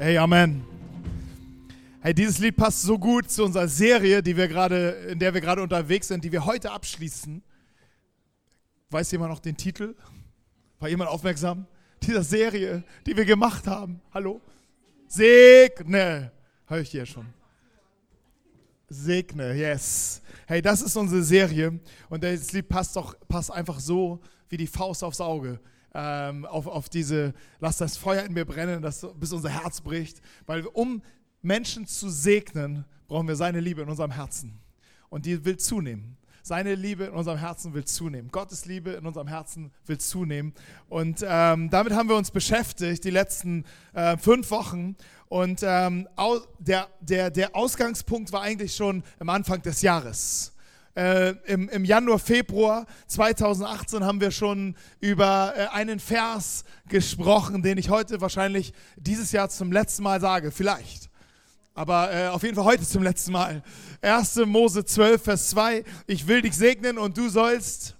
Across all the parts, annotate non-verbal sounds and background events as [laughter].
Hey, Amen. Hey, dieses Lied passt so gut zu unserer Serie, die wir gerade, in der wir gerade unterwegs sind, die wir heute abschließen. Weiß jemand noch den Titel? War jemand aufmerksam? Dieser Serie, die wir gemacht haben. Hallo? Segne. Hör ich hier schon. Segne, yes. Hey, das ist unsere Serie und das Lied passt doch passt einfach so wie die Faust aufs Auge ähm, auf, auf diese, lass das Feuer in mir brennen, das, bis unser Herz bricht. Weil um Menschen zu segnen, brauchen wir seine Liebe in unserem Herzen. Und die will zunehmen. Seine Liebe in unserem Herzen will zunehmen. Gottes Liebe in unserem Herzen will zunehmen. Und ähm, damit haben wir uns beschäftigt die letzten äh, fünf Wochen. Und ähm, der, der, der Ausgangspunkt war eigentlich schon am Anfang des Jahres äh, im, im Januar, Februar 2018 haben wir schon über äh, einen Vers gesprochen, den ich heute wahrscheinlich dieses Jahr zum letzten Mal sage. Vielleicht. Aber äh, auf jeden Fall heute zum letzten Mal. 1. Mose 12, Vers 2. Ich will dich segnen und du sollst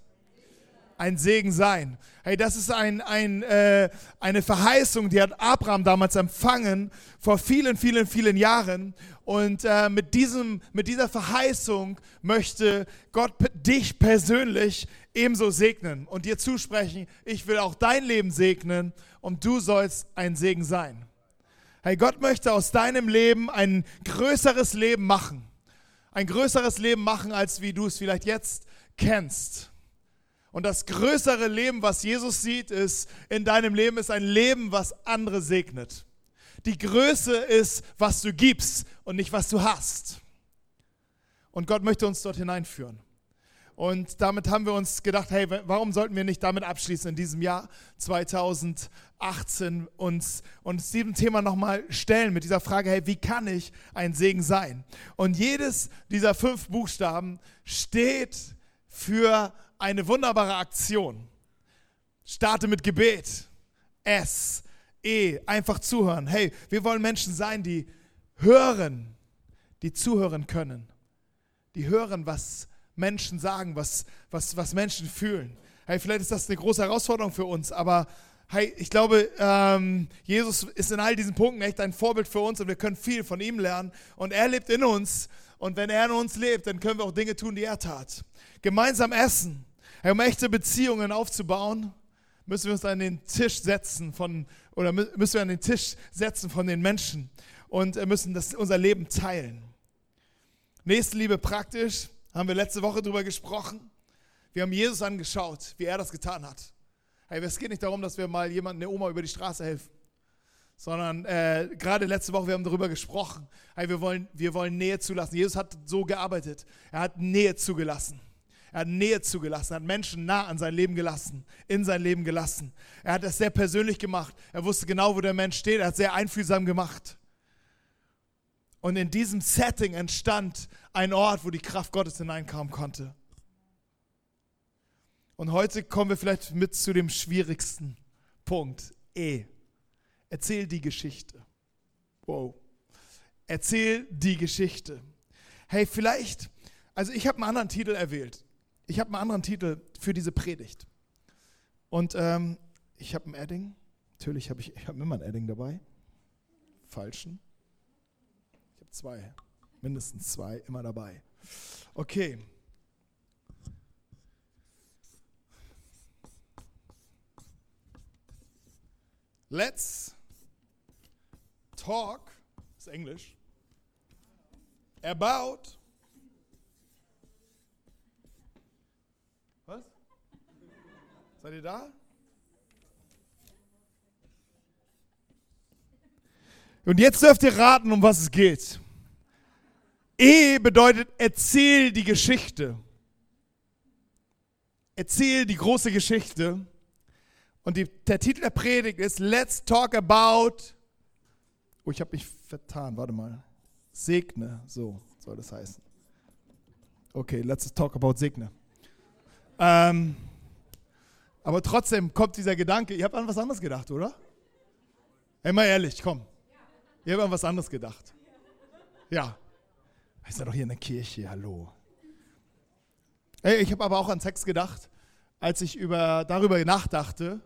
ein Segen sein. Hey, das ist ein, ein, äh, eine Verheißung, die hat Abraham damals empfangen vor vielen, vielen, vielen Jahren. Und äh, mit, diesem, mit dieser Verheißung möchte Gott dich persönlich ebenso segnen und dir zusprechen, ich will auch dein Leben segnen und du sollst ein Segen sein. Hey, Gott möchte aus deinem Leben ein größeres Leben machen. Ein größeres Leben machen, als wie du es vielleicht jetzt kennst. Und das größere Leben, was Jesus sieht, ist in deinem Leben, ist ein Leben, was andere segnet. Die Größe ist, was du gibst und nicht, was du hast. Und Gott möchte uns dort hineinführen. Und damit haben wir uns gedacht, hey, warum sollten wir nicht damit abschließen in diesem Jahr 2018 uns, uns diesem Thema nochmal stellen mit dieser Frage, hey, wie kann ich ein Segen sein? Und jedes dieser fünf Buchstaben steht für eine wunderbare Aktion. Starte mit Gebet. S, E, einfach zuhören. Hey, wir wollen Menschen sein, die hören, die zuhören können. Die hören, was Menschen sagen, was, was, was Menschen fühlen. Hey, vielleicht ist das eine große Herausforderung für uns, aber hey, ich glaube, ähm, Jesus ist in all diesen Punkten echt ein Vorbild für uns und wir können viel von ihm lernen. Und er lebt in uns. Und wenn er in uns lebt, dann können wir auch Dinge tun, die er tat. Gemeinsam essen. Hey, um echte Beziehungen aufzubauen, müssen wir uns an den Tisch setzen von, oder müssen wir an den Tisch setzen von den Menschen und äh, müssen das, unser Leben teilen. Nächstenliebe praktisch, haben wir letzte Woche darüber gesprochen. Wir haben Jesus angeschaut, wie er das getan hat. Hey, es geht nicht darum, dass wir mal jemandem, eine Oma über die Straße helfen, sondern äh, gerade letzte Woche, wir haben darüber gesprochen. Hey, wir wollen, wir wollen Nähe zulassen. Jesus hat so gearbeitet. Er hat Nähe zugelassen. Er hat Nähe zugelassen, hat Menschen nah an sein Leben gelassen, in sein Leben gelassen. Er hat das sehr persönlich gemacht. Er wusste genau, wo der Mensch steht. Er hat sehr einfühlsam gemacht. Und in diesem Setting entstand ein Ort, wo die Kraft Gottes hineinkommen konnte. Und heute kommen wir vielleicht mit zu dem schwierigsten Punkt. E. Erzähl die Geschichte. Wow. Erzähl die Geschichte. Hey, vielleicht, also ich habe einen anderen Titel erwählt ich habe einen anderen Titel für diese Predigt. Und ähm, ich habe ein Edding. Natürlich habe ich, ich hab immer ein Edding dabei. Falschen. Ich habe zwei. Mindestens zwei immer dabei. Okay. Let's talk, ist Englisch, about Seid ihr da? Und jetzt dürft ihr raten, um was es geht. E bedeutet, erzähl die Geschichte. Erzähl die große Geschichte. Und die, der Titel der Predigt ist Let's Talk About. Oh, ich habe mich vertan. Warte mal. Segne. So soll das heißen. Okay, let's talk about Segne. Ähm, aber trotzdem kommt dieser Gedanke, ihr habt an was anderes gedacht, oder? Hey, mal ehrlich, komm. Ihr habt an was anderes gedacht. Ja. Wir sind doch hier in der Kirche, hallo. Hey, ich habe aber auch an Sex gedacht, als ich über, darüber nachdachte,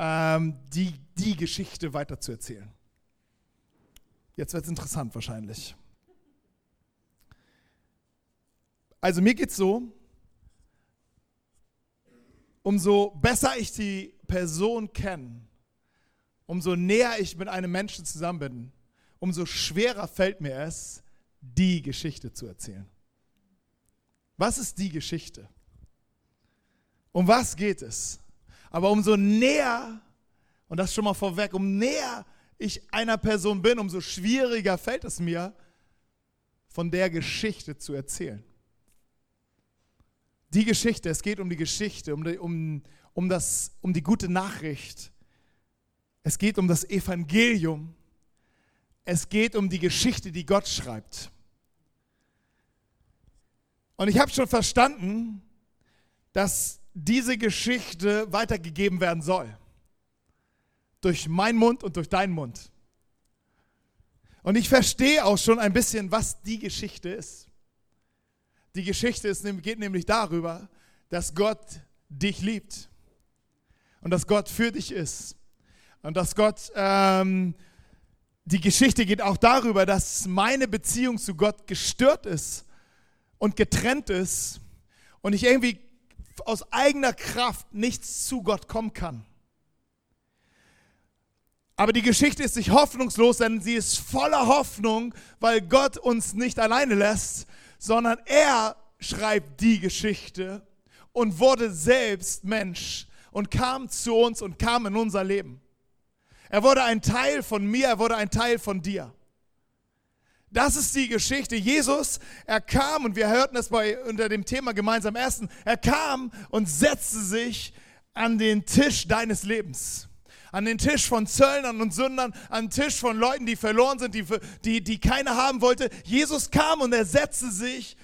ähm, die, die Geschichte weiterzuerzählen. Jetzt wird es interessant wahrscheinlich. Also mir geht es so, umso besser ich die Person kenne, umso näher ich mit einem Menschen zusammen bin, umso schwerer fällt mir es, die Geschichte zu erzählen. Was ist die Geschichte? Um was geht es? Aber umso näher, und das schon mal vorweg, um näher ich einer Person bin, umso schwieriger fällt es mir, von der Geschichte zu erzählen. Die Geschichte, es geht um die Geschichte, um die, um, um, das, um die gute Nachricht. Es geht um das Evangelium. Es geht um die Geschichte, die Gott schreibt. Und ich habe schon verstanden, dass diese Geschichte weitergegeben werden soll. Durch meinen Mund und durch deinen Mund. Und ich verstehe auch schon ein bisschen, was die Geschichte ist. Die Geschichte ist, geht nämlich darüber, dass Gott dich liebt und dass Gott für dich ist und dass Gott, ähm, die Geschichte geht auch darüber, dass meine Beziehung zu Gott gestört ist und getrennt ist und ich irgendwie aus eigener Kraft nichts zu Gott kommen kann. Aber die Geschichte ist nicht hoffnungslos, denn sie ist voller Hoffnung, weil Gott uns nicht alleine lässt, sondern er schreibt die Geschichte und wurde selbst Mensch und kam zu uns und kam in unser Leben. Er wurde ein Teil von mir, er wurde ein Teil von dir. Das ist die Geschichte. Jesus, er kam und wir hörten das bei unter dem Thema gemeinsam Essen. Er kam und setzte sich an den Tisch deines Lebens. An den Tisch von Zöllnern und Sündern, an den Tisch von Leuten, die verloren sind, die, die, die keiner haben wollte. Jesus kam und er setzte sich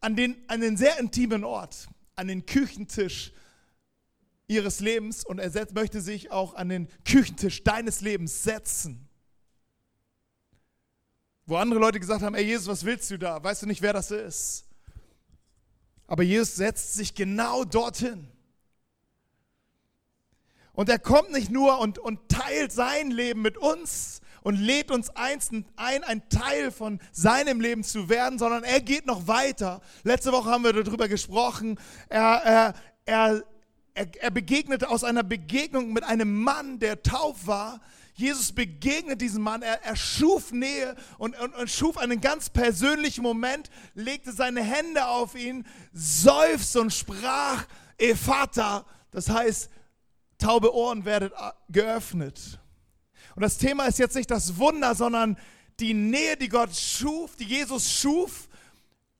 an den, an den sehr intimen Ort, an den Küchentisch ihres Lebens und er setzt, möchte sich auch an den Küchentisch deines Lebens setzen. Wo andere Leute gesagt haben, ey Jesus, was willst du da? Weißt du nicht, wer das ist? Aber Jesus setzt sich genau dorthin. Und er kommt nicht nur und, und teilt sein Leben mit uns und lädt uns ein, ein Teil von seinem Leben zu werden, sondern er geht noch weiter. Letzte Woche haben wir darüber gesprochen. Er, er, er, er begegnete aus einer Begegnung mit einem Mann, der taub war, Jesus begegnet diesem Mann, er, er schuf Nähe und, und, und, schuf einen ganz persönlichen Moment, legte seine Hände auf ihn, seufzte und sprach, Ephata, das heißt, taube Ohren werdet geöffnet. Und das Thema ist jetzt nicht das Wunder, sondern die Nähe, die Gott schuf, die Jesus schuf,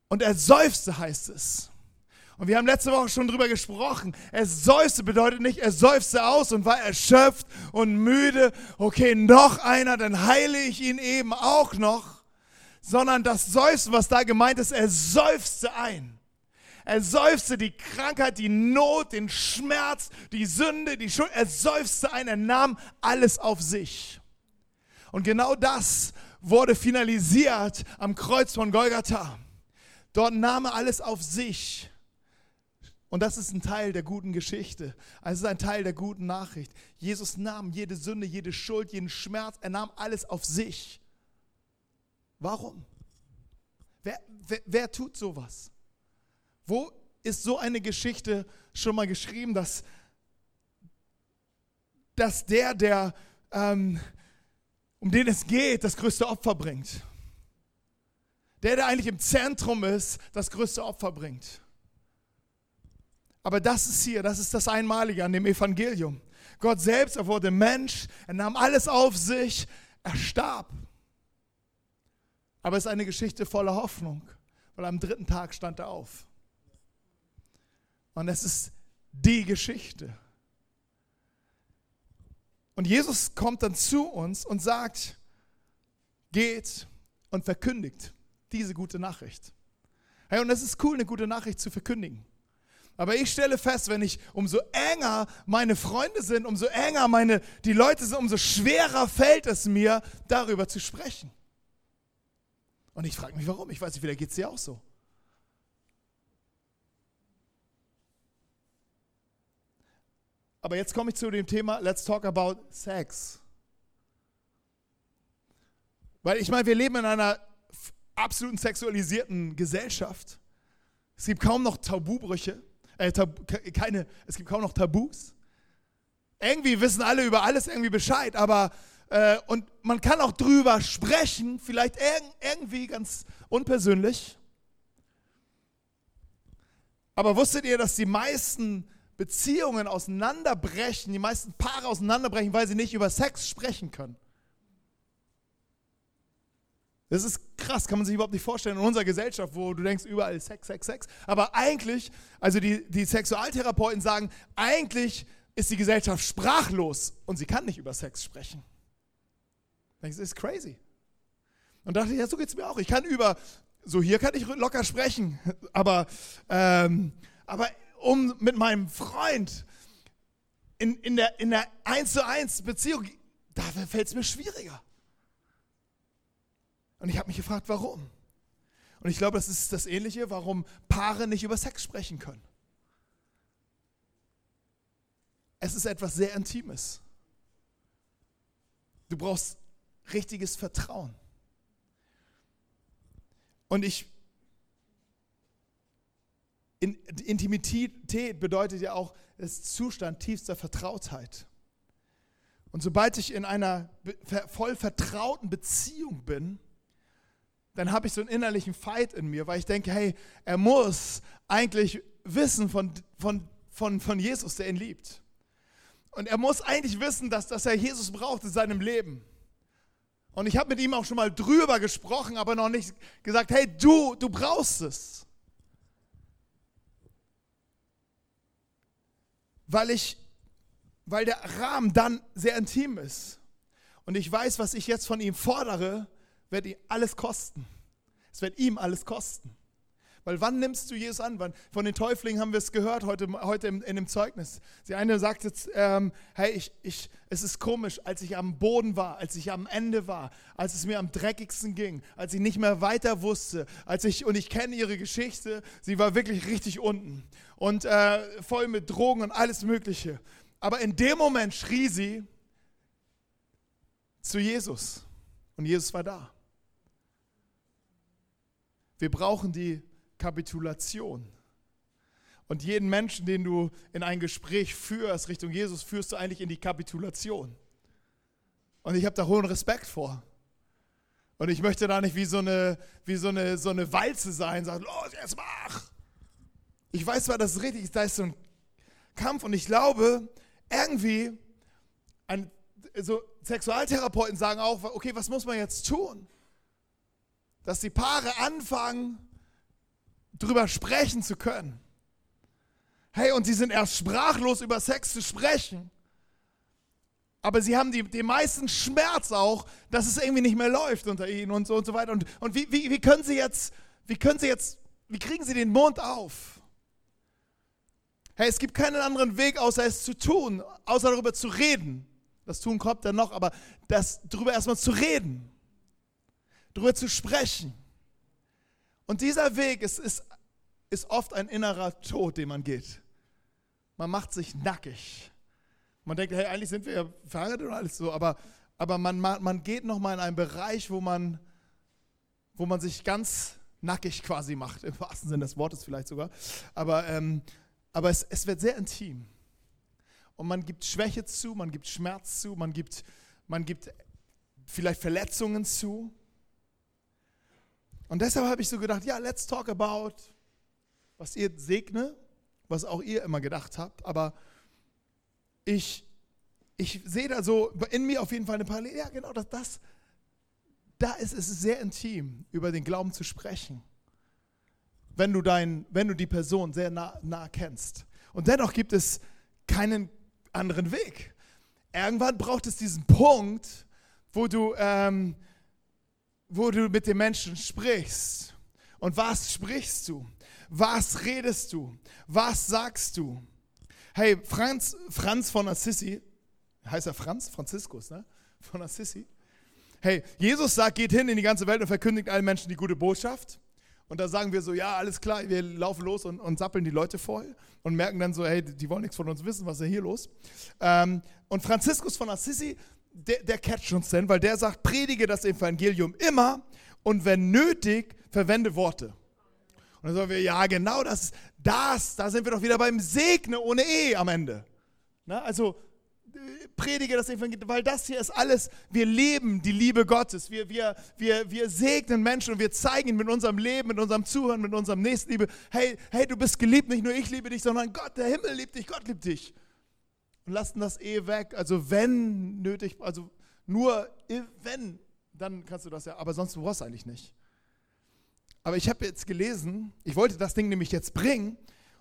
und er seufzte, heißt es. Und wir haben letzte Woche schon drüber gesprochen. Er seufzte bedeutet nicht, er seufzte aus und war erschöpft und müde. Okay, noch einer, dann heile ich ihn eben auch noch. Sondern das Seufzen, was da gemeint ist, er seufzte ein. Er seufzte die Krankheit, die Not, den Schmerz, die Sünde, die Schuld. Er seufzte ein, er nahm alles auf sich. Und genau das wurde finalisiert am Kreuz von Golgatha. Dort nahm er alles auf sich. Und das ist ein Teil der guten Geschichte. Es ist ein Teil der guten Nachricht. Jesus nahm jede Sünde, jede Schuld, jeden Schmerz, er nahm alles auf sich. Warum? Wer, wer, wer tut sowas? Wo ist so eine Geschichte schon mal geschrieben, dass, dass der, der ähm, um den es geht, das größte Opfer bringt? Der, der eigentlich im Zentrum ist, das größte Opfer bringt. Aber das ist hier, das ist das Einmalige an dem Evangelium. Gott selbst, er wurde Mensch, er nahm alles auf sich, er starb. Aber es ist eine Geschichte voller Hoffnung, weil am dritten Tag stand er auf. Und es ist die Geschichte. Und Jesus kommt dann zu uns und sagt, geht und verkündigt diese gute Nachricht. Hey, und es ist cool, eine gute Nachricht zu verkündigen. Aber ich stelle fest, wenn ich umso enger meine Freunde sind, umso enger meine die Leute sind, umso schwerer fällt es mir, darüber zu sprechen. Und ich frage mich, warum. Ich weiß nicht, vielleicht geht es dir auch so. Aber jetzt komme ich zu dem Thema, let's talk about sex. Weil ich meine, wir leben in einer absoluten sexualisierten Gesellschaft. Es gibt kaum noch Tabubrüche, äh, Tab keine, es gibt kaum noch Tabus. Irgendwie wissen alle über alles irgendwie Bescheid, aber äh, und man kann auch drüber sprechen, vielleicht irg irgendwie ganz unpersönlich. Aber wusstet ihr, dass die meisten Beziehungen auseinanderbrechen, die meisten Paare auseinanderbrechen, weil sie nicht über Sex sprechen können? Das ist krass, kann man sich überhaupt nicht vorstellen in unserer Gesellschaft, wo du denkst, überall Sex, Sex, Sex. Aber eigentlich, also die, die Sexualtherapeuten sagen, eigentlich ist die Gesellschaft sprachlos und sie kann nicht über Sex sprechen. Das ist crazy. Und dachte ich, ja, so geht es mir auch. Ich kann über, so hier kann ich locker sprechen, [laughs] aber, ähm, aber um mit meinem Freund in, in der, in der 1 zu 1 Beziehung, da fällt es mir schwieriger. Und ich habe mich gefragt, warum? Und ich glaube, das ist das Ähnliche, warum Paare nicht über Sex sprechen können. Es ist etwas sehr Intimes. Du brauchst richtiges Vertrauen. Und ich, in, Intimität bedeutet ja auch das Zustand tiefster Vertrautheit. Und sobald ich in einer voll vertrauten Beziehung bin, dann habe ich so einen innerlichen Fight in mir, weil ich denke, hey, er muss eigentlich wissen von, von, von, von Jesus, der ihn liebt. Und er muss eigentlich wissen, dass, dass er Jesus braucht in seinem Leben. Und ich habe mit ihm auch schon mal drüber gesprochen, aber noch nicht gesagt, hey, du, du brauchst es. Weil ich, weil der Rahmen dann sehr intim ist. Und ich weiß, was ich jetzt von ihm fordere, wird ihm alles kosten. Es wird ihm alles kosten. Weil wann nimmst du Jesus an? Wann, von den Täuflingen haben wir es gehört heute, heute in, in dem Zeugnis. Die eine sagt jetzt, ähm, hey, ich, ich, es ist komisch, als ich am Boden war, als ich am Ende war, als es mir am dreckigsten ging, als ich nicht mehr weiter wusste, als ich, und ich kenne ihre Geschichte, sie war wirklich richtig unten und äh, voll mit Drogen und alles Mögliche. Aber in dem Moment schrie sie zu Jesus und Jesus war da. Wir brauchen die Kapitulation. Und jeden Menschen, den du in ein Gespräch führst Richtung Jesus, führst du eigentlich in die Kapitulation. Und ich habe da hohen Respekt vor. Und ich möchte da nicht wie so eine, wie so eine, so eine Walze sein, sagen, los, jetzt mach. Ich weiß zwar, dass es richtig ist, da ist so ein Kampf und ich glaube, irgendwie, ein, so Sexualtherapeuten sagen auch, okay, was muss man jetzt tun? Dass die Paare anfangen, drüber sprechen zu können. Hey, und sie sind erst sprachlos über Sex zu sprechen. Aber sie haben die, den meisten Schmerz auch, dass es irgendwie nicht mehr läuft unter ihnen und so und so weiter. Und, und wie, wie, wie können sie jetzt, wie können sie jetzt, wie kriegen sie den Mund auf? Hey, es gibt keinen anderen Weg, außer es zu tun, außer darüber zu reden. Das Tun kommt dann noch, aber das darüber erstmal zu reden, darüber zu sprechen. Und dieser Weg ist, ist, ist oft ein innerer Tod, den man geht. Man macht sich nackig. Man denkt, hey, eigentlich sind wir ja verheiratet und alles so, aber, aber man, man geht nochmal in einen Bereich, wo man, wo man sich ganz nackig quasi macht, im wahrsten Sinne des Wortes vielleicht sogar. Aber, ähm, aber es, es wird sehr intim. Und man gibt Schwäche zu, man gibt Schmerz zu, man gibt, man gibt vielleicht Verletzungen zu. Und deshalb habe ich so gedacht, ja, let's talk about, was ihr segne, was auch ihr immer gedacht habt. Aber ich, ich sehe da so in mir auf jeden Fall eine Parallele. Ja, genau, das, das, da ist es sehr intim, über den Glauben zu sprechen. Wenn du, dein, wenn du die Person sehr nah, nah kennst. Und dennoch gibt es keinen anderen Weg. Irgendwann braucht es diesen Punkt, wo du ähm, wo du mit den Menschen sprichst. Und was sprichst du? Was redest du? Was sagst du? Hey, Franz, Franz von Assisi, heißt er Franz? Franziskus, ne? Von Assisi. Hey, Jesus sagt, geht hin in die ganze Welt und verkündigt allen Menschen die gute Botschaft. Und da sagen wir so, ja, alles klar, wir laufen los und, und sappeln die Leute voll und merken dann so, hey, die wollen nichts von uns wissen, was ist denn hier los? Ähm, und Franziskus von Assisi der, der catcht uns denn, weil der sagt, predige das Evangelium immer und wenn nötig, verwende Worte. Und dann sagen wir, ja, genau das, das, da sind wir doch wieder beim Segne ohne E am Ende. Na, also predige das Evangelium, weil das hier ist alles, wir leben die Liebe Gottes. Wir, wir, wir, wir segnen Menschen und wir zeigen mit unserem Leben, mit unserem Zuhören, mit unserem Nächstenliebe, hey, hey, du bist geliebt, nicht nur ich liebe dich, sondern Gott, der Himmel liebt dich, Gott liebt dich. Und lassen das eh weg, also wenn nötig, also nur wenn, dann kannst du das ja, aber sonst brauchst du eigentlich nicht. Aber ich habe jetzt gelesen, ich wollte das Ding nämlich jetzt bringen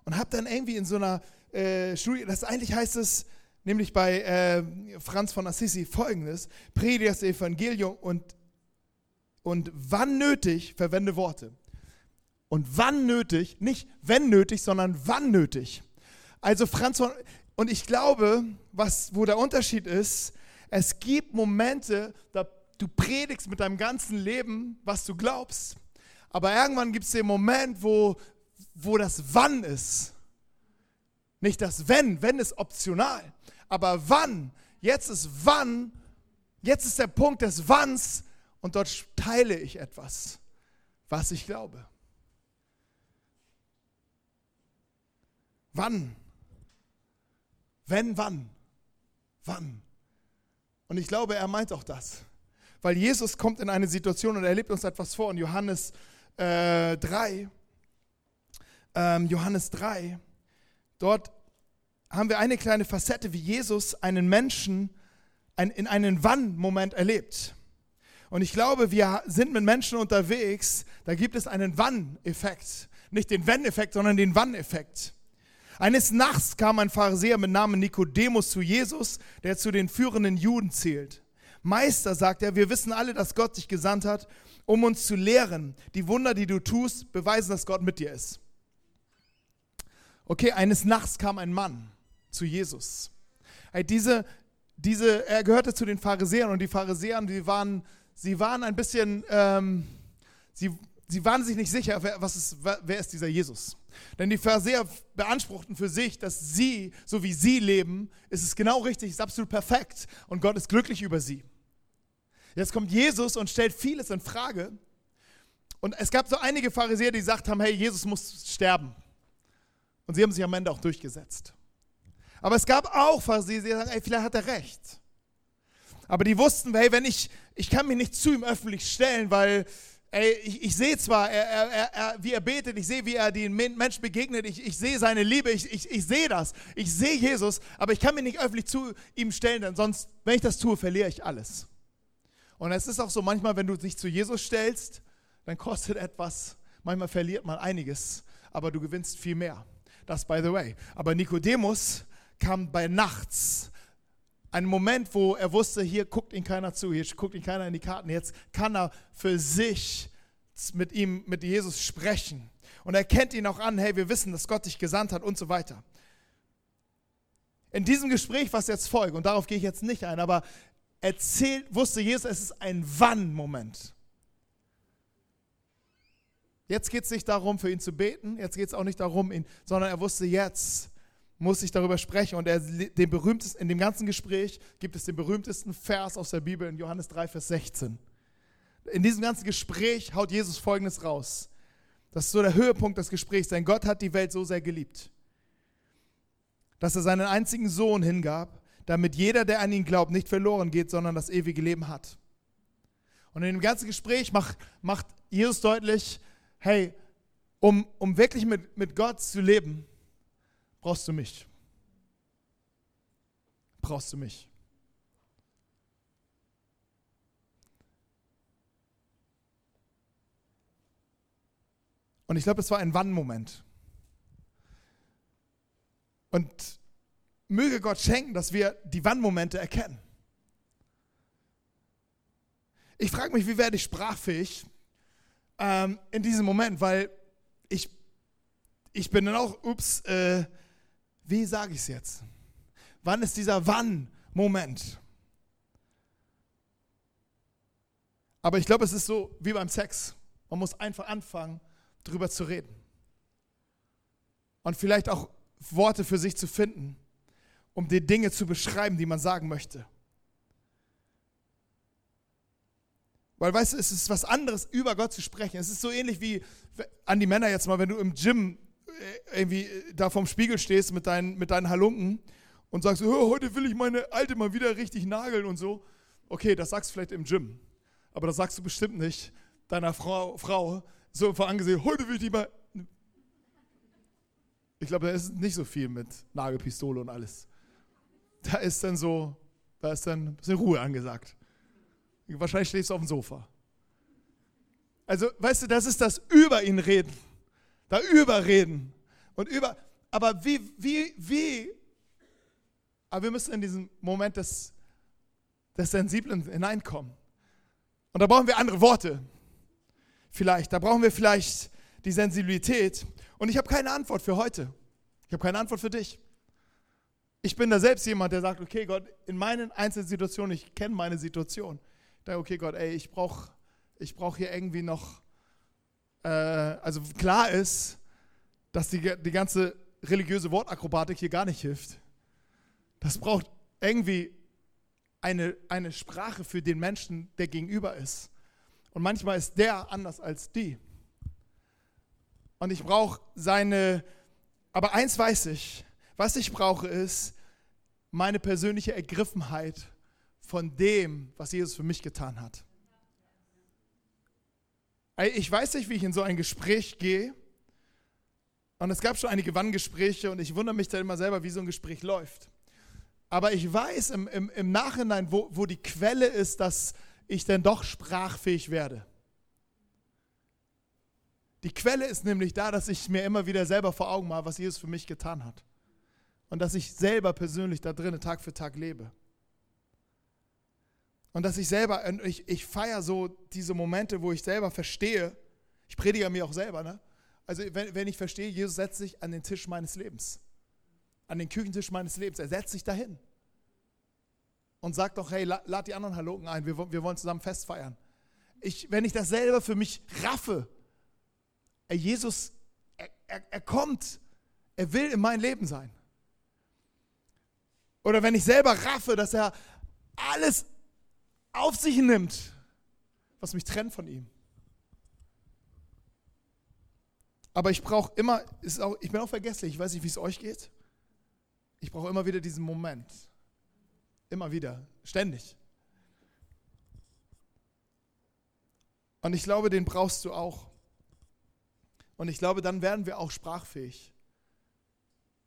und habe dann irgendwie in so einer äh, Studie, das eigentlich heißt es, nämlich bei äh, Franz von Assisi folgendes: Predige das Evangelium und, und wann nötig, verwende Worte. Und wann nötig, nicht wenn nötig, sondern wann nötig. Also Franz von, und ich glaube, was, wo der Unterschied ist, es gibt Momente, da du predigst mit deinem ganzen Leben, was du glaubst, aber irgendwann gibt es den Moment, wo, wo das Wann ist. Nicht das Wenn, wenn ist optional. Aber wann? Jetzt ist wann, jetzt ist der Punkt des Wanns und dort teile ich etwas, was ich glaube. Wann? Wenn, wann? Wann? Und ich glaube, er meint auch das. Weil Jesus kommt in eine Situation und er lebt uns etwas vor. In Johannes äh, 3, ähm, Johannes 3, dort haben wir eine kleine Facette, wie Jesus einen Menschen ein, in einen Wann-Moment erlebt. Und ich glaube, wir sind mit Menschen unterwegs, da gibt es einen Wann-Effekt. Nicht den Wenn-Effekt, sondern den Wann-Effekt. Eines Nachts kam ein Pharisäer mit Namen Nikodemus zu Jesus, der zu den führenden Juden zählt. Meister, sagt er, wir wissen alle, dass Gott dich gesandt hat, um uns zu lehren. Die Wunder, die du tust, beweisen, dass Gott mit dir ist. Okay, eines Nachts kam ein Mann zu Jesus. Diese, diese, er gehörte zu den Pharisäern und die Pharisäer, die waren, sie waren ein bisschen, ähm, sie, sie waren sich nicht sicher, wer, was ist, wer ist dieser Jesus. Denn die Pharisäer beanspruchten für sich, dass sie, so wie sie leben, ist es genau richtig, ist absolut perfekt und Gott ist glücklich über sie. Jetzt kommt Jesus und stellt vieles in Frage. Und es gab so einige Pharisäer, die gesagt haben, hey, Jesus muss sterben. Und sie haben sich am Ende auch durchgesetzt. Aber es gab auch Pharisäer, die sagen, ey, vielleicht hat er recht. Aber die wussten, hey, wenn ich, ich kann mich nicht zu ihm öffentlich stellen, weil ey, ich, ich sehe zwar, er, er, er, wie er betet, ich sehe, wie er den Menschen begegnet, ich, ich sehe seine Liebe, ich, ich, ich sehe das, ich sehe Jesus, aber ich kann mich nicht öffentlich zu ihm stellen, denn sonst, wenn ich das tue, verliere ich alles. Und es ist auch so, manchmal, wenn du dich zu Jesus stellst, dann kostet etwas, manchmal verliert man einiges, aber du gewinnst viel mehr. Das by the way. Aber Nikodemus, kam bei nachts ein Moment, wo er wusste, hier guckt ihn keiner zu, hier guckt ihn keiner in die Karten. Jetzt kann er für sich mit ihm, mit Jesus sprechen. Und er kennt ihn auch an, hey, wir wissen, dass Gott dich gesandt hat und so weiter. In diesem Gespräch, was jetzt folgt, und darauf gehe ich jetzt nicht ein, aber erzählt, wusste Jesus, es ist ein Wann-Moment. Jetzt geht es nicht darum, für ihn zu beten, jetzt geht es auch nicht darum, ihn, sondern er wusste jetzt, muss ich darüber sprechen. Und er, den berühmtesten, in dem ganzen Gespräch gibt es den berühmtesten Vers aus der Bibel in Johannes 3, Vers 16. In diesem ganzen Gespräch haut Jesus Folgendes raus. Das ist so der Höhepunkt des Gesprächs, denn Gott hat die Welt so sehr geliebt, dass er seinen einzigen Sohn hingab, damit jeder, der an ihn glaubt, nicht verloren geht, sondern das ewige Leben hat. Und in dem ganzen Gespräch macht, macht Jesus deutlich, hey, um, um wirklich mit, mit Gott zu leben, brauchst du mich. Brauchst du mich. Und ich glaube, es war ein Wann-Moment. Und möge Gott schenken, dass wir die Wann-Momente erkennen. Ich frage mich, wie werde ich sprachfähig ähm, in diesem Moment, weil ich, ich bin dann auch, ups, äh, wie sage ich es jetzt? Wann ist dieser Wann-Moment? Aber ich glaube, es ist so wie beim Sex. Man muss einfach anfangen, darüber zu reden. Und vielleicht auch Worte für sich zu finden, um die Dinge zu beschreiben, die man sagen möchte. Weil, weißt du, es ist was anderes, über Gott zu sprechen. Es ist so ähnlich wie an die Männer jetzt mal, wenn du im Gym irgendwie äh, da vorm Spiegel stehst mit deinen, mit deinen Halunken und sagst, oh, heute will ich meine alte mal wieder richtig nageln und so. Okay, das sagst du vielleicht im Gym. Aber das sagst du bestimmt nicht deiner Frau, Frau so vorangesehen, heute will ich die mal. Ich glaube, da ist nicht so viel mit Nagelpistole und alles. Da ist dann so, da ist dann ein bisschen Ruhe angesagt. Wahrscheinlich stehst du auf dem Sofa. Also, weißt du, das ist das über ihn reden. Da überreden. Und über, aber wie, wie, wie, aber wir müssen in diesen Moment des, des Sensiblen hineinkommen. Und da brauchen wir andere Worte. Vielleicht, da brauchen wir vielleicht die Sensibilität. Und ich habe keine Antwort für heute. Ich habe keine Antwort für dich. Ich bin da selbst jemand, der sagt, okay Gott, in meinen einzelnen Situationen, ich kenne meine Situation denke, okay Gott, ey, ich brauche ich brauch hier irgendwie noch, äh, also klar ist, dass die, die ganze religiöse Wortakrobatik hier gar nicht hilft. Das braucht irgendwie eine, eine Sprache für den Menschen, der gegenüber ist. Und manchmal ist der anders als die. Und ich brauche seine, aber eins weiß ich, was ich brauche ist meine persönliche Ergriffenheit von dem, was Jesus für mich getan hat. Ich weiß nicht, wie ich in so ein Gespräch gehe. Und es gab schon einige Wanngespräche und ich wundere mich dann immer selber, wie so ein Gespräch läuft. Aber ich weiß im, im, im Nachhinein, wo, wo die Quelle ist, dass ich dann doch sprachfähig werde. Die Quelle ist nämlich da, dass ich mir immer wieder selber vor Augen mache, was Jesus für mich getan hat. Und dass ich selber persönlich da drinnen Tag für Tag lebe. Und dass ich selber, ich, ich feiere so diese Momente, wo ich selber verstehe, ich predige mir auch selber, ne? Also wenn, wenn ich verstehe, Jesus setzt sich an den Tisch meines Lebens, an den Küchentisch meines Lebens, er setzt sich dahin und sagt doch, hey, lad die anderen Halogen ein, wir, wir wollen zusammen Fest feiern. Ich, wenn ich das selber für mich raffe, Jesus, er, er, er kommt, er will in mein Leben sein. Oder wenn ich selber raffe, dass er alles auf sich nimmt, was mich trennt von ihm. Aber ich brauche immer, ist auch, ich bin auch vergesslich, ich weiß nicht, wie es euch geht. Ich brauche immer wieder diesen Moment. Immer wieder, ständig. Und ich glaube, den brauchst du auch. Und ich glaube, dann werden wir auch sprachfähig.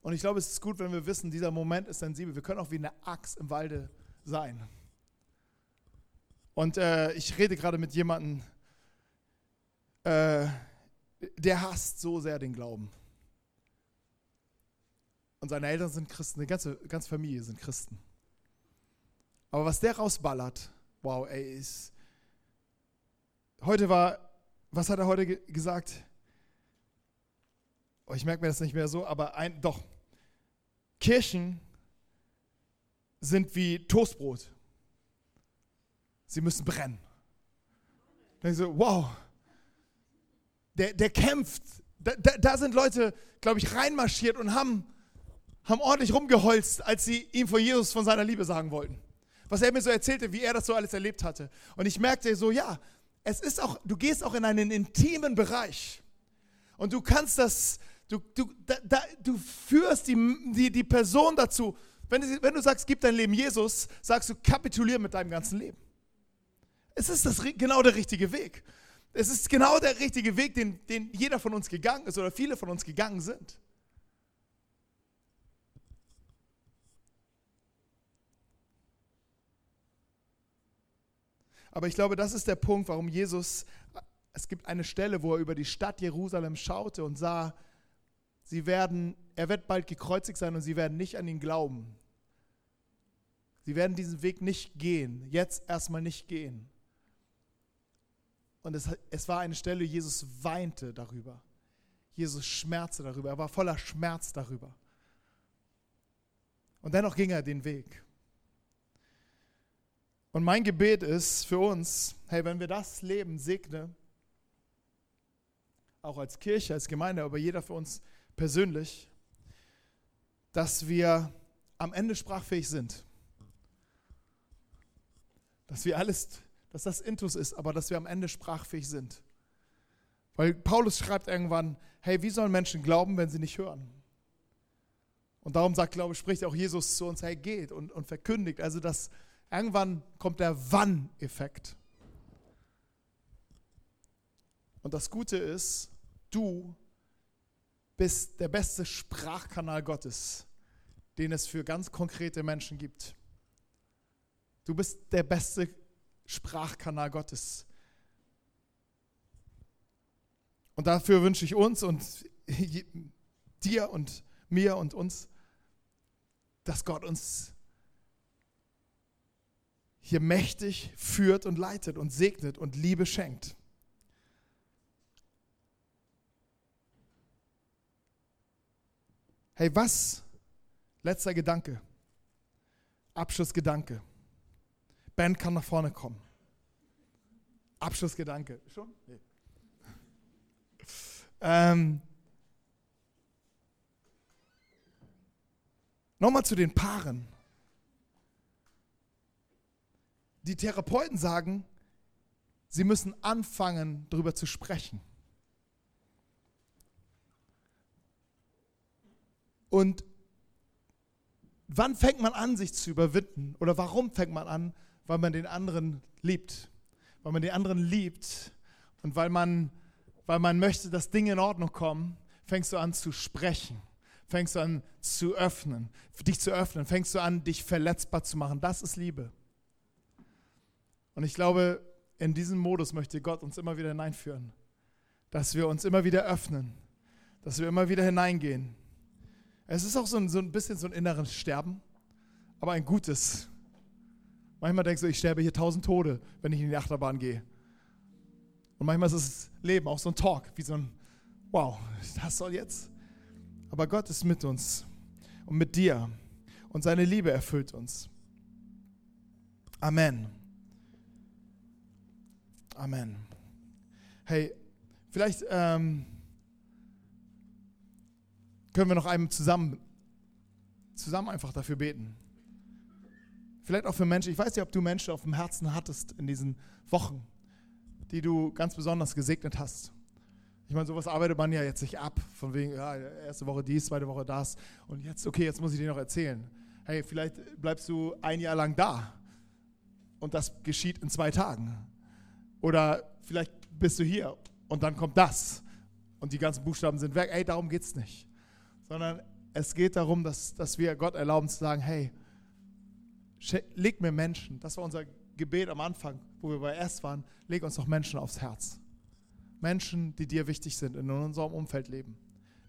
Und ich glaube, es ist gut, wenn wir wissen, dieser Moment ist sensibel. Wir können auch wie eine Axt im Walde sein. Und äh, ich rede gerade mit jemandem, äh, der hasst so sehr den Glauben. Und seine Eltern sind Christen, die ganze, ganze Familie sind Christen. Aber was der rausballert, wow, ey, ist. Heute war, was hat er heute ge gesagt? Oh, ich merke mir das nicht mehr so, aber ein, doch. Kirchen sind wie Toastbrot sie müssen brennen. Dann so, wow, der, der kämpft. Da, da, da sind Leute, glaube ich, reinmarschiert und haben, haben ordentlich rumgeholzt, als sie ihm vor Jesus von seiner Liebe sagen wollten. Was er mir so erzählte, wie er das so alles erlebt hatte. Und ich merkte so, ja, es ist auch, du gehst auch in einen intimen Bereich. Und du kannst das, du, du, da, da, du führst die, die, die Person dazu. Wenn du, wenn du sagst, gib dein Leben Jesus, sagst du, kapitulier mit deinem ganzen Leben. Es ist das, genau der richtige Weg. Es ist genau der richtige Weg, den, den jeder von uns gegangen ist oder viele von uns gegangen sind. Aber ich glaube, das ist der Punkt, warum Jesus, es gibt eine Stelle, wo er über die Stadt Jerusalem schaute und sah, sie werden, er wird bald gekreuzigt sein und sie werden nicht an ihn glauben. Sie werden diesen Weg nicht gehen, jetzt erstmal nicht gehen. Und es, es war eine Stelle, Jesus weinte darüber. Jesus schmerzte darüber. Er war voller Schmerz darüber. Und dennoch ging er den Weg. Und mein Gebet ist für uns, hey, wenn wir das Leben segnen, auch als Kirche, als Gemeinde, aber jeder für uns persönlich, dass wir am Ende sprachfähig sind. Dass wir alles dass das Intus ist, aber dass wir am Ende sprachfähig sind. Weil Paulus schreibt irgendwann, hey, wie sollen Menschen glauben, wenn sie nicht hören? Und darum sagt, glaube ich, spricht auch Jesus zu uns, hey, geht und, und verkündigt. Also dass irgendwann kommt der Wann-Effekt. Und das Gute ist, du bist der beste Sprachkanal Gottes, den es für ganz konkrete Menschen gibt. Du bist der beste Sprachkanal Gottes. Und dafür wünsche ich uns und dir und mir und uns, dass Gott uns hier mächtig führt und leitet und segnet und Liebe schenkt. Hey, was? Letzter Gedanke. Abschlussgedanke. Ben kann nach vorne kommen. Abschlussgedanke. Schon? Nee. Ähm, Nochmal zu den Paaren. Die Therapeuten sagen, sie müssen anfangen, darüber zu sprechen. Und wann fängt man an, sich zu überwinden? Oder warum fängt man an? Weil man den anderen liebt. Weil man den anderen liebt und weil man, weil man möchte, dass Dinge in Ordnung kommen, fängst du an zu sprechen. Fängst du an zu öffnen, dich zu öffnen. Fängst du an, dich verletzbar zu machen. Das ist Liebe. Und ich glaube, in diesen Modus möchte Gott uns immer wieder hineinführen. Dass wir uns immer wieder öffnen. Dass wir immer wieder hineingehen es ist auch so ein, so ein bisschen so ein inneres Sterben, aber ein gutes. Manchmal denkst du, ich sterbe hier tausend Tode, wenn ich in die Achterbahn gehe. Und manchmal ist das Leben auch so ein Talk, wie so ein, wow, das soll jetzt. Aber Gott ist mit uns und mit dir und seine Liebe erfüllt uns. Amen. Amen. Hey, vielleicht ähm, können wir noch einmal zusammen, zusammen einfach dafür beten. Vielleicht auch für Menschen, ich weiß nicht, ob du Menschen auf dem Herzen hattest in diesen Wochen, die du ganz besonders gesegnet hast. Ich meine, sowas arbeitet man ja jetzt nicht ab, von wegen, ja, erste Woche dies, zweite Woche das und jetzt, okay, jetzt muss ich dir noch erzählen. Hey, vielleicht bleibst du ein Jahr lang da und das geschieht in zwei Tagen. Oder vielleicht bist du hier und dann kommt das und die ganzen Buchstaben sind weg. Ey, darum geht es nicht sondern es geht darum, dass, dass wir Gott erlauben zu sagen, hey, leg mir Menschen, das war unser Gebet am Anfang, wo wir bei erst waren, leg uns doch Menschen aufs Herz. Menschen, die dir wichtig sind, in unserem Umfeld leben.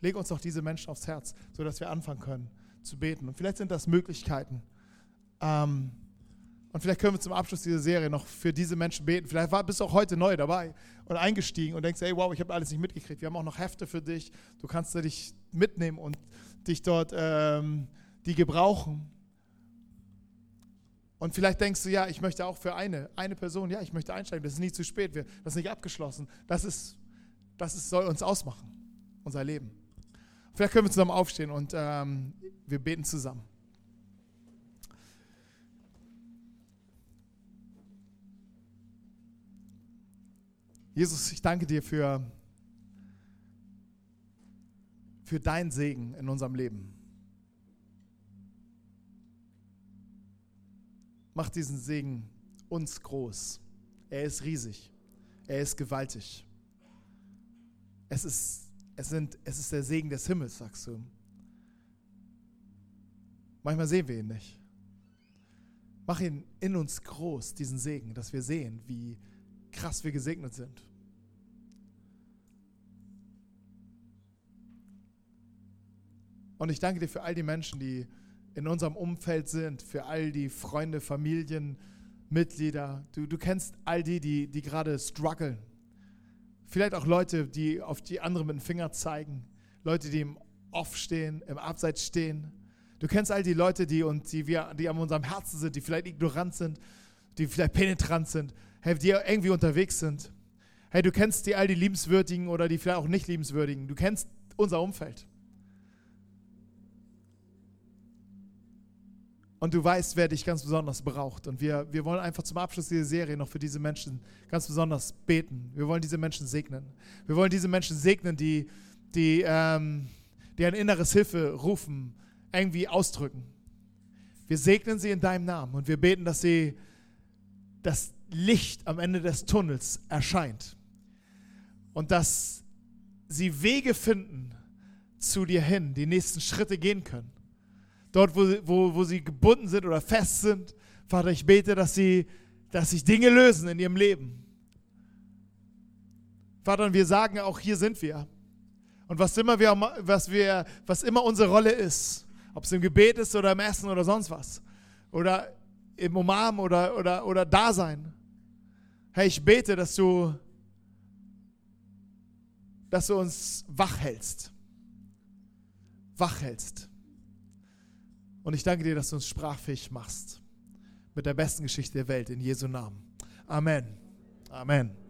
Leg uns doch diese Menschen aufs Herz, sodass wir anfangen können zu beten. Und vielleicht sind das Möglichkeiten. Ähm, und vielleicht können wir zum Abschluss dieser Serie noch für diese Menschen beten. Vielleicht bist du auch heute neu dabei und eingestiegen und denkst, hey, wow, ich habe alles nicht mitgekriegt. Wir haben auch noch Hefte für dich. Du kannst dich mitnehmen und dich dort ähm, die gebrauchen. Und vielleicht denkst du, ja, ich möchte auch für eine, eine Person, ja, ich möchte einsteigen. Das ist nie zu spät. Das ist nicht abgeschlossen. Das, ist, das ist, soll uns ausmachen, unser Leben. Vielleicht können wir zusammen aufstehen und ähm, wir beten zusammen. Jesus, ich danke dir für, für deinen Segen in unserem Leben. Mach diesen Segen uns groß. Er ist riesig. Er ist gewaltig. Es ist, es, sind, es ist der Segen des Himmels, sagst du. Manchmal sehen wir ihn nicht. Mach ihn in uns groß, diesen Segen, dass wir sehen, wie, krass wir gesegnet sind. Und ich danke dir für all die Menschen, die in unserem Umfeld sind, für all die Freunde, Familien, Mitglieder. Du, du kennst all die, die, die gerade strugglen. Vielleicht auch Leute, die auf die anderen mit dem Finger zeigen. Leute, die im Off stehen, im Abseits stehen. Du kennst all die Leute, die, und die, wir, die an unserem Herzen sind, die vielleicht ignorant sind, die vielleicht penetrant sind hey, die irgendwie unterwegs sind. Hey, du kennst die all die liebenswürdigen oder die vielleicht auch nicht liebenswürdigen. Du kennst unser Umfeld. Und du weißt, wer dich ganz besonders braucht. Und wir, wir wollen einfach zum Abschluss dieser Serie noch für diese Menschen ganz besonders beten. Wir wollen diese Menschen segnen. Wir wollen diese Menschen segnen, die, die, ähm, die ein inneres Hilfe rufen, irgendwie ausdrücken. Wir segnen sie in deinem Namen und wir beten, dass sie das Licht am Ende des Tunnels erscheint und dass sie Wege finden zu dir hin, die nächsten Schritte gehen können. Dort, wo, wo, wo sie gebunden sind oder fest sind, Vater, ich bete, dass sie, dass sich Dinge lösen in ihrem Leben. Vater, und wir sagen auch, hier sind wir. Und was immer, wir, was, wir, was immer unsere Rolle ist, ob es im Gebet ist oder im Essen oder sonst was, oder im Umarmen oder, oder, oder Dasein. Hey, ich bete, dass du, dass du uns wach hältst. Wach hältst. Und ich danke dir, dass du uns sprachfähig machst. Mit der besten Geschichte der Welt in Jesu Namen. Amen. Amen.